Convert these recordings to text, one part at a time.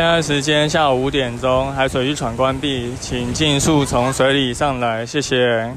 现在时间下午五点钟，海水浴场关闭，请尽速从水里上来，谢谢。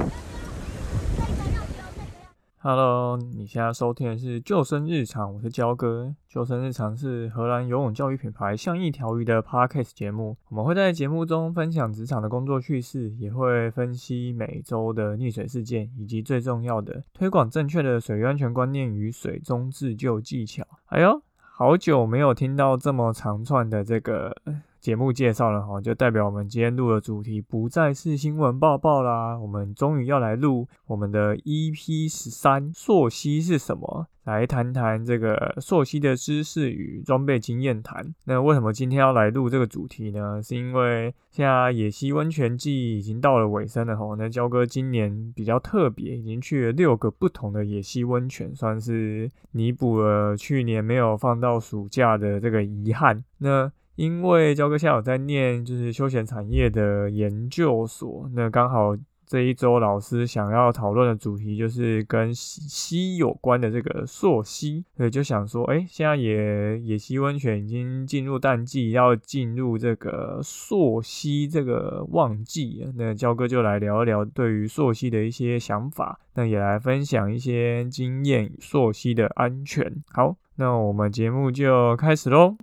Hello，你现在收听的是救生日常，我是焦哥。救生日常是荷兰游泳教育品牌像一条鱼的 Podcast 节目，我们会在节目中分享职场的工作趣事，也会分析每周的溺水事件，以及最重要的推广正确的水域安全观念与水中自救技巧。哎呦，好久没有听到这么长串的这个。节目介绍了哈，就代表我们今天录的主题不再是新闻报报啦。我们终于要来录我们的 EP 十三，溯溪是什么？来谈谈这个溯溪的知识与装备经验谈。那为什么今天要来录这个主题呢？是因为现在野溪温泉季已经到了尾声了哈。那焦哥今年比较特别，已经去了六个不同的野溪温泉，算是弥补了去年没有放到暑假的这个遗憾。那因为焦哥现在有在念就是休闲产业的研究所，那刚好这一周老师想要讨论的主题就是跟溪有关的这个溯溪，所以就想说，哎，现在野野溪温泉已经进入淡季，要进入这个溯溪这个旺季，那焦哥就来聊一聊对于溯溪的一些想法，那也来分享一些经验溯溪的安全。好，那我们节目就开始喽。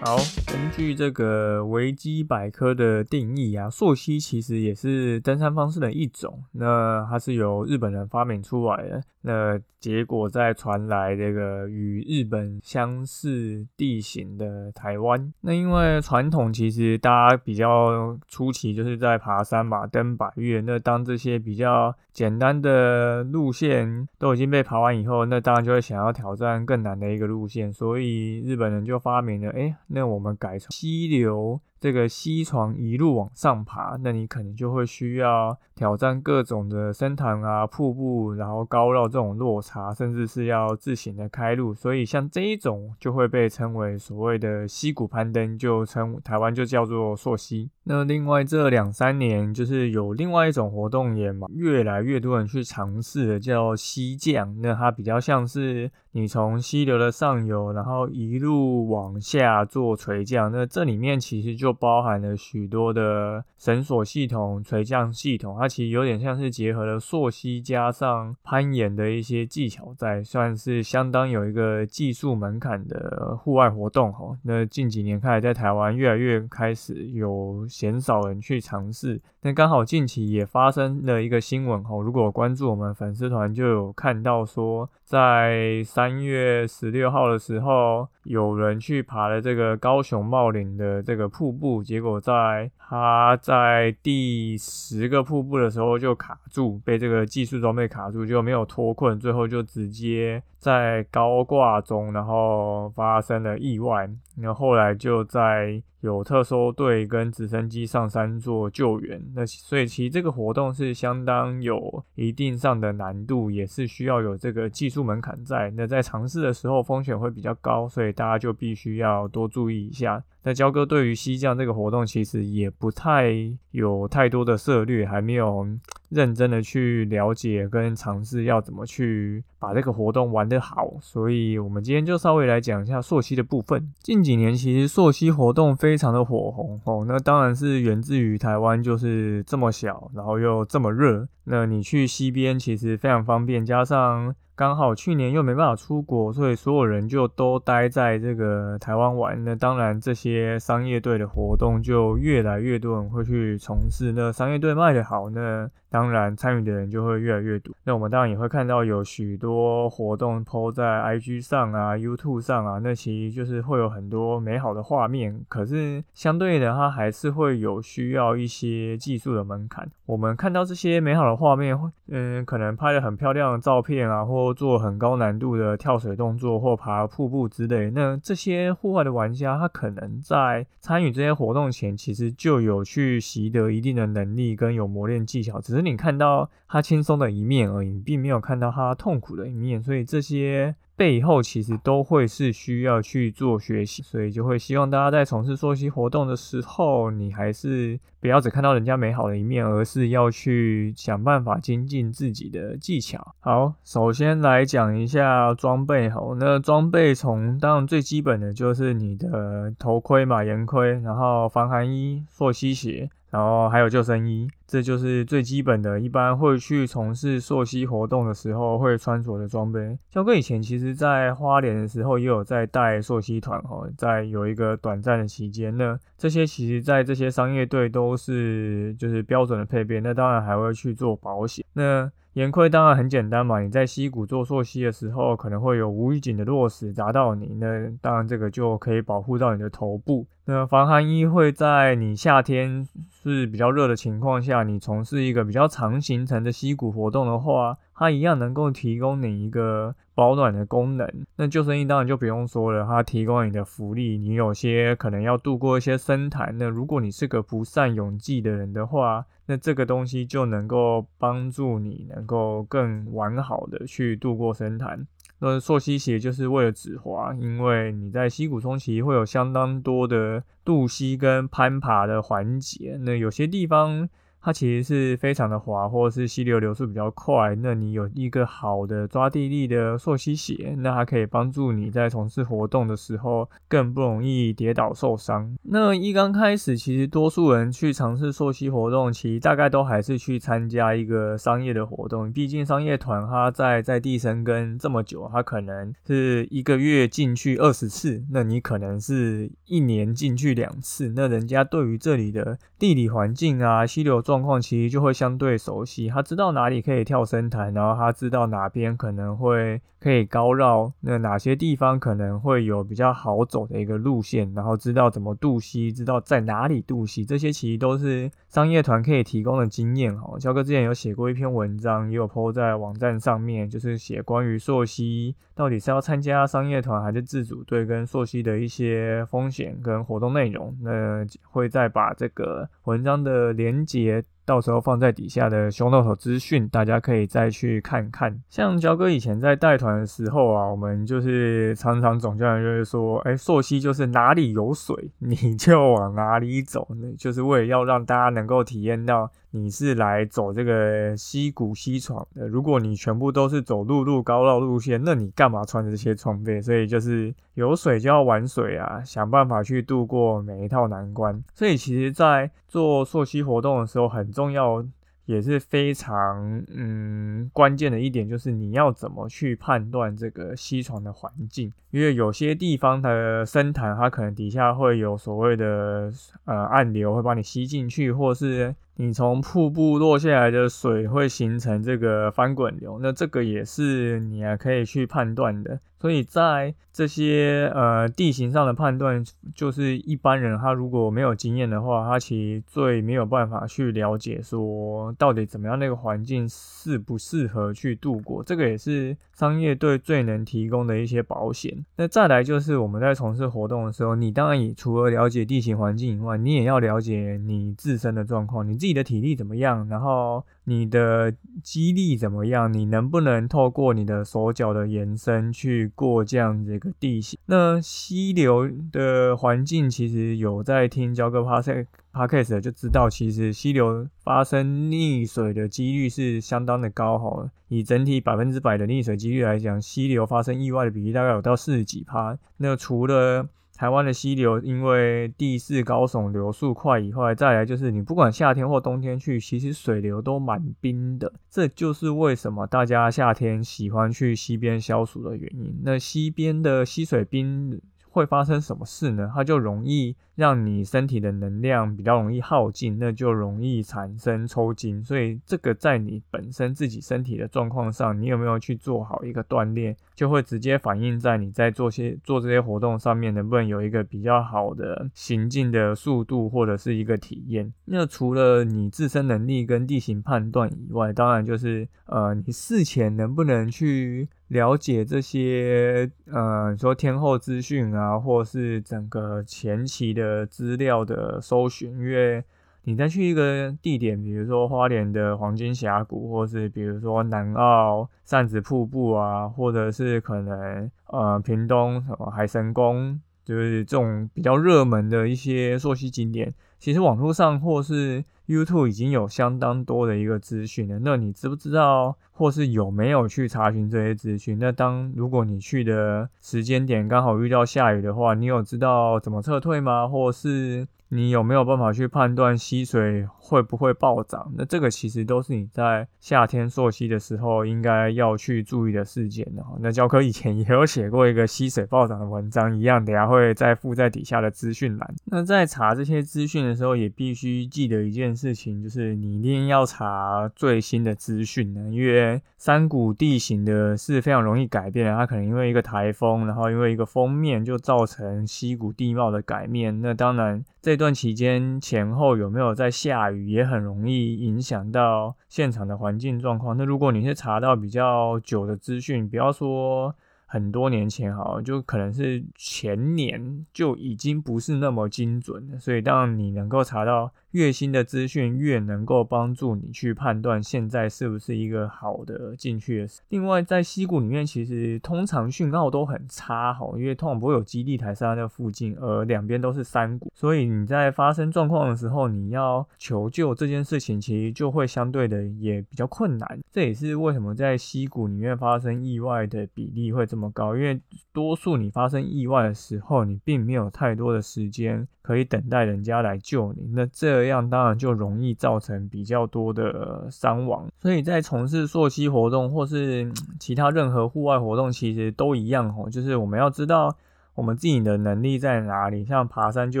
好，根据这个维基百科的定义啊，溯溪其实也是登山方式的一种。那它是由日本人发明出来的。那结果再传来这个与日本相似地形的台湾。那因为传统其实大家比较初期就是在爬山嘛，登百岳。那当这些比较简单的路线都已经被爬完以后，那当然就会想要挑战更难的一个路线。所以日本人就发明了，哎。那我们改成溪流。这个溪床一路往上爬，那你可能就会需要挑战各种的深潭啊、瀑布，然后高绕这种落差，甚至是要自行的开路。所以像这一种就会被称为所谓的溪谷攀登，就称台湾就叫做溯溪。那另外这两三年就是有另外一种活动也嘛，越来越多人去尝试的，叫溪降。那它比较像是你从溪流的上游，然后一路往下做垂降。那这里面其实就包含了许多的绳索系统、垂降系统，它其实有点像是结合了溯溪加上攀岩的一些技巧，在算是相当有一个技术门槛的户外活动哈。那近几年开始，在台湾越来越开始有鲜少人去尝试。那刚好近期也发生了一个新闻哈，如果关注我们粉丝团就有看到说，在三月十六号的时候，有人去爬了这个高雄茂岭的这个瀑布，结果在他在第十个瀑布的时候就卡住，被这个技术装备卡住，就没有脱困，最后就直接在高挂中，然后发生了意外，然后后来就在。有特搜队跟直升机上山做救援，那所以其实这个活动是相当有一定上的难度，也是需要有这个技术门槛在。那在尝试的时候风险会比较高，所以大家就必须要多注意一下。那焦哥对于西降这个活动其实也不太有太多的策略，还没有认真的去了解跟尝试要怎么去把这个活动玩得好，所以我们今天就稍微来讲一下溯溪的部分。近几年其实溯溪活动非常的火红哦，那当然是源自于台湾就是这么小，然后又这么热，那你去溪边其实非常方便，加上。刚好去年又没办法出国，所以所有人就都待在这个台湾玩。那当然，这些商业队的活动就越来越多人会去从事。那商业队卖得好，那当然参与的人就会越来越多。那我们当然也会看到有许多活动 PO 在 IG 上啊、YouTube 上啊，那其实就是会有很多美好的画面。可是相对的，它还是会有需要一些技术的门槛。我们看到这些美好的画面，嗯，可能拍了很漂亮的照片啊，或做很高难度的跳水动作或爬瀑布之类，那这些户外的玩家，他可能在参与这些活动前，其实就有去习得一定的能力跟有磨练技巧，只是你看到他轻松的一面而已，并没有看到他痛苦的一面，所以这些。背后其实都会是需要去做学习，所以就会希望大家在从事作息活动的时候，你还是不要只看到人家美好的一面，而是要去想办法精进自己的技巧。好，首先来讲一下装备好，那装备从当然最基本的就是你的头盔嘛，岩盔，然后防寒衣、溯溪鞋。然后还有救生衣，这就是最基本的，一般会去从事溯溪活动的时候会穿着的装备。肖哥以前其实在花莲的时候也有在带溯溪团哈，在有一个短暂的期间，那这些其实在这些商业队都是就是标准的配备。那当然还会去做保险。那盐盔当然很简单嘛，你在溪谷做溯溪的时候，可能会有无预警的落石砸到你，那当然这个就可以保护到你的头部。那防寒衣会在你夏天是比较热的情况下，你从事一个比较长行程的溪谷活动的话，它一样能够提供你一个保暖的功能。那救生衣当然就不用说了，它提供你的浮力。你有些可能要度过一些深潭，那如果你是个不善泳技的人的话，那这个东西就能够帮助你能够更完好的去度过深潭。那溯溪鞋就是为了止滑，因为你在溪谷中其实会有相当多的渡溪跟攀爬的环节，那有些地方。它其实是非常的滑，或者是溪流流速比较快。那你有一个好的抓地力的溯溪鞋，那它可以帮助你在从事活动的时候更不容易跌倒受伤。那一刚开始，其实多数人去尝试溯溪活动，其实大概都还是去参加一个商业的活动。毕竟商业团它在在地生根这么久，它可能是一个月进去二十次，那你可能是一年进去两次。那人家对于这里的地理环境啊，溪流。状况其实就会相对熟悉，他知道哪里可以跳深潭，然后他知道哪边可能会可以高绕，那哪些地方可能会有比较好走的一个路线，然后知道怎么渡溪，知道在哪里渡溪，这些其实都是商业团可以提供的经验哈。肖哥之前有写过一篇文章，也有 po 在网站上面，就是写关于溯溪到底是要参加商业团还是自主队跟溯溪的一些风险跟活动内容，那会再把这个文章的连接。到时候放在底下的 show note 资讯，大家可以再去看看。像焦哥以前在带团的时候啊，我们就是常常总教练就会说，哎，溯溪就是哪里有水你就往哪里走，就是为了要让大家能够体验到。你是来走这个溪谷溪床的，如果你全部都是走陆路高绕路线，那你干嘛穿这些装备？所以就是有水就要玩水啊，想办法去度过每一套难关。所以其实，在做溯溪活动的时候，很重要。也是非常嗯关键的一点，就是你要怎么去判断这个溪床的环境，因为有些地方的深潭，它可能底下会有所谓的呃暗流，会把你吸进去，或是你从瀑布落下来的水会形成这个翻滚流，那这个也是你啊可以去判断的。所以在这些呃地形上的判断，就是一般人他如果没有经验的话，他其实最没有办法去了解说到底怎么样那个环境适不适合去度过。这个也是商业队最能提供的一些保险。那再来就是我们在从事活动的时候，你当然也除了了解地形环境以外，你也要了解你自身的状况，你自己的体力怎么样，然后。你的肌力怎么样？你能不能透过你的手脚的延伸去过这样子一个地形？那溪流的环境其实有在听交哥 pass podcast 就知道，其实溪流发生溺水的几率是相当的高哈。以整体百分之百的溺水几率来讲，溪流发生意外的比例大概有到四十几趴。那除了台湾的溪流因为地势高耸、流速快以外，再来就是你不管夏天或冬天去，其实水流都蛮冰的。这就是为什么大家夏天喜欢去溪边消暑的原因。那溪边的溪水冰会发生什么事呢？它就容易。让你身体的能量比较容易耗尽，那就容易产生抽筋。所以这个在你本身自己身体的状况上，你有没有去做好一个锻炼，就会直接反映在你在做些做这些活动上面，能不能有一个比较好的行进的速度或者是一个体验。那除了你自身能力跟地形判断以外，当然就是呃，你事前能不能去了解这些呃，说天后资讯啊，或是整个前期的。资料的搜寻，因为你再去一个地点，比如说花莲的黄金峡谷，或是比如说南澳扇子瀑布啊，或者是可能呃屏东什么海神宫，就是这种比较热门的一些溯溪景点，其实网络上或是 YouTube 已经有相当多的一个资讯了。那你知不知道，或是有没有去查询这些资讯？那当如果你去的时间点刚好遇到下雨的话，你有知道怎么撤退吗？或是？你有没有办法去判断溪水会不会暴涨？那这个其实都是你在夏天溯溪的时候应该要去注意的事件哦。那教科以前也有写过一个溪水暴涨的文章，一样，等下会再附在底下的资讯栏。那在查这些资讯的时候，也必须记得一件事情，就是你一定要查最新的资讯呢，因为山谷地形的是非常容易改变的，它可能因为一个台风，然后因为一个封面就造成溪谷地貌的改变。那当然。这段期间前后有没有在下雨，也很容易影响到现场的环境状况。那如果你是查到比较久的资讯，不要说。很多年前，哈，就可能是前年就已经不是那么精准了。所以，当你能够查到越新的资讯，越能够帮助你去判断现在是不是一个好的进去的。另外，在溪谷里面，其实通常讯号都很差，哈，因为通常不会有基地台在那附近，而两边都是山谷，所以你在发生状况的时候，你要求救这件事情，其实就会相对的也比较困难。这也是为什么在溪谷里面发生意外的比例会。这么高，因为多数你发生意外的时候，你并没有太多的时间可以等待人家来救你，那这样当然就容易造成比较多的伤亡。所以在从事溯溪活动或是其他任何户外活动，其实都一样哦，就是我们要知道。我们自己的能力在哪里？像爬山就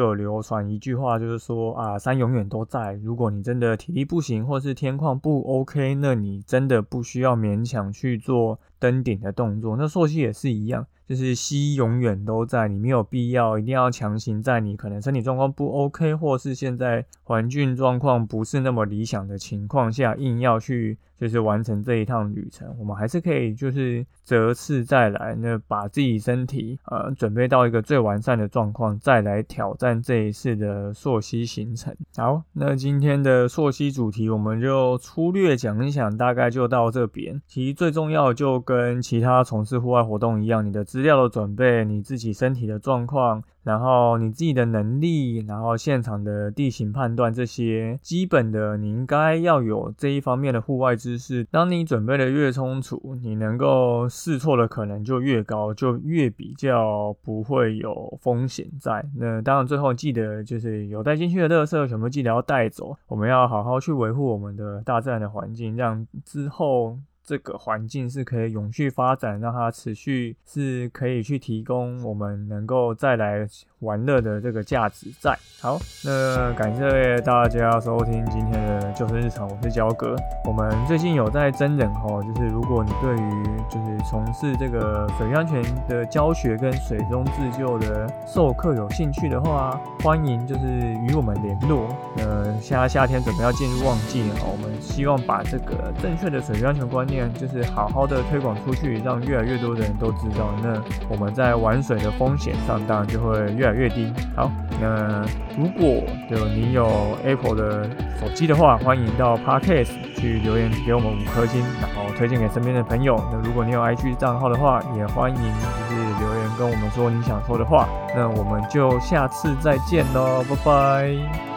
有流传一句话，就是说啊，山永远都在。如果你真的体力不行，或是天况不 OK，那你真的不需要勉强去做登顶的动作。那溯溪也是一样。就是溪永远都在，你没有必要一定要强行在你可能身体状况不 OK，或是现在环境状况不是那么理想的情况下，硬要去就是完成这一趟旅程。我们还是可以就是择次再来，那把自己身体呃准备到一个最完善的状况，再来挑战这一次的溯溪行程。好，那今天的溯溪主题我们就粗略讲一讲，大概就到这边。其实最重要就跟其他从事户外活动一样，你的资料的准备，你自己身体的状况，然后你自己的能力，然后现场的地形判断，这些基本的你应该要有这一方面的户外知识。当你准备的越充足，你能够试错的可能就越高，就越比较不会有风险在。那当然最后记得就是有带进去的垃圾全部记得要带走，我们要好好去维护我们的大自然的环境，让之后。这个环境是可以永续发展，让它持续是可以去提供我们能够再来玩乐的这个价值在。好，那感谢大家收听今天的救生日常，我是焦哥。我们最近有在真人哦，就是如果你对于就是从事这个水域安全的教学跟水中自救的授课有兴趣的话，欢迎就是与我们联络。呃，现在夏天准备要进入旺季了，我们希望把这个正确的水域安全观念。就是好好的推广出去，让越来越多的人都知道，那我们在玩水的风险上当然就会越来越低。好，那如果有你有 Apple 的手机的话，欢迎到 Podcast 去留言给我们五颗星，然后推荐给身边的朋友。那如果你有 IG 账号的话，也欢迎就是留言跟我们说你想说的话。那我们就下次再见喽，拜拜。